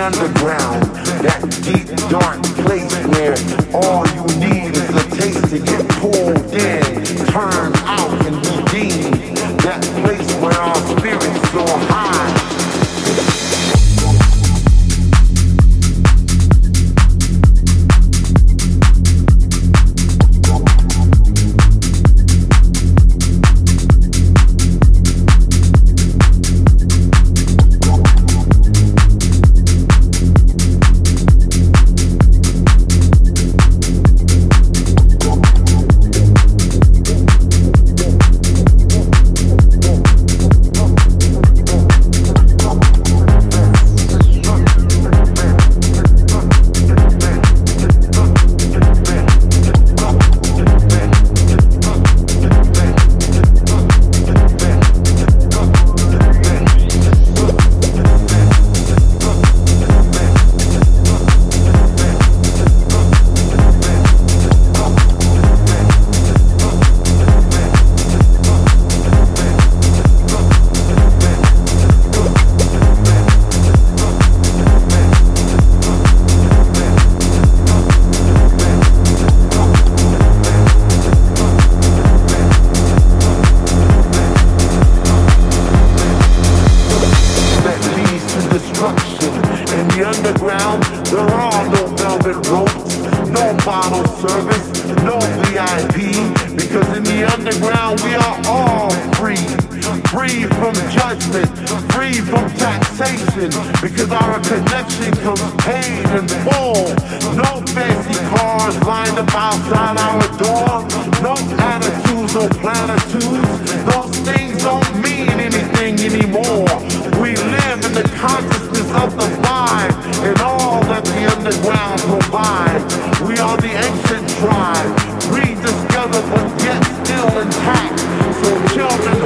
underground, that deep dark place where all you need is a taste to get In the underground, there are no velvet ropes, no bottle service, no VIP, because in the underground we are all free. Free from judgment, free from taxation, because our connection comes paid in full. No fancy cars lined up outside our door, no attitudes, no platitudes. Rediscovered but yet still intact. So children,